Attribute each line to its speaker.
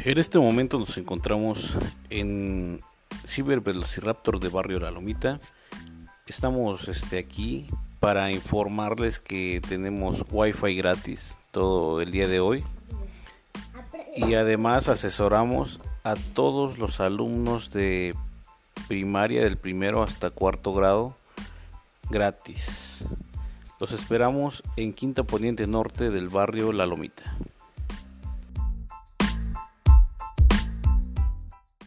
Speaker 1: En este momento nos encontramos en Cyber Velociraptor de Barrio La Lomita. Estamos este, aquí para informarles que tenemos Wi-Fi gratis todo el día de hoy. Y además asesoramos a todos los alumnos de primaria del primero hasta cuarto grado gratis. Los esperamos en Quinta Poniente Norte del barrio La Lomita.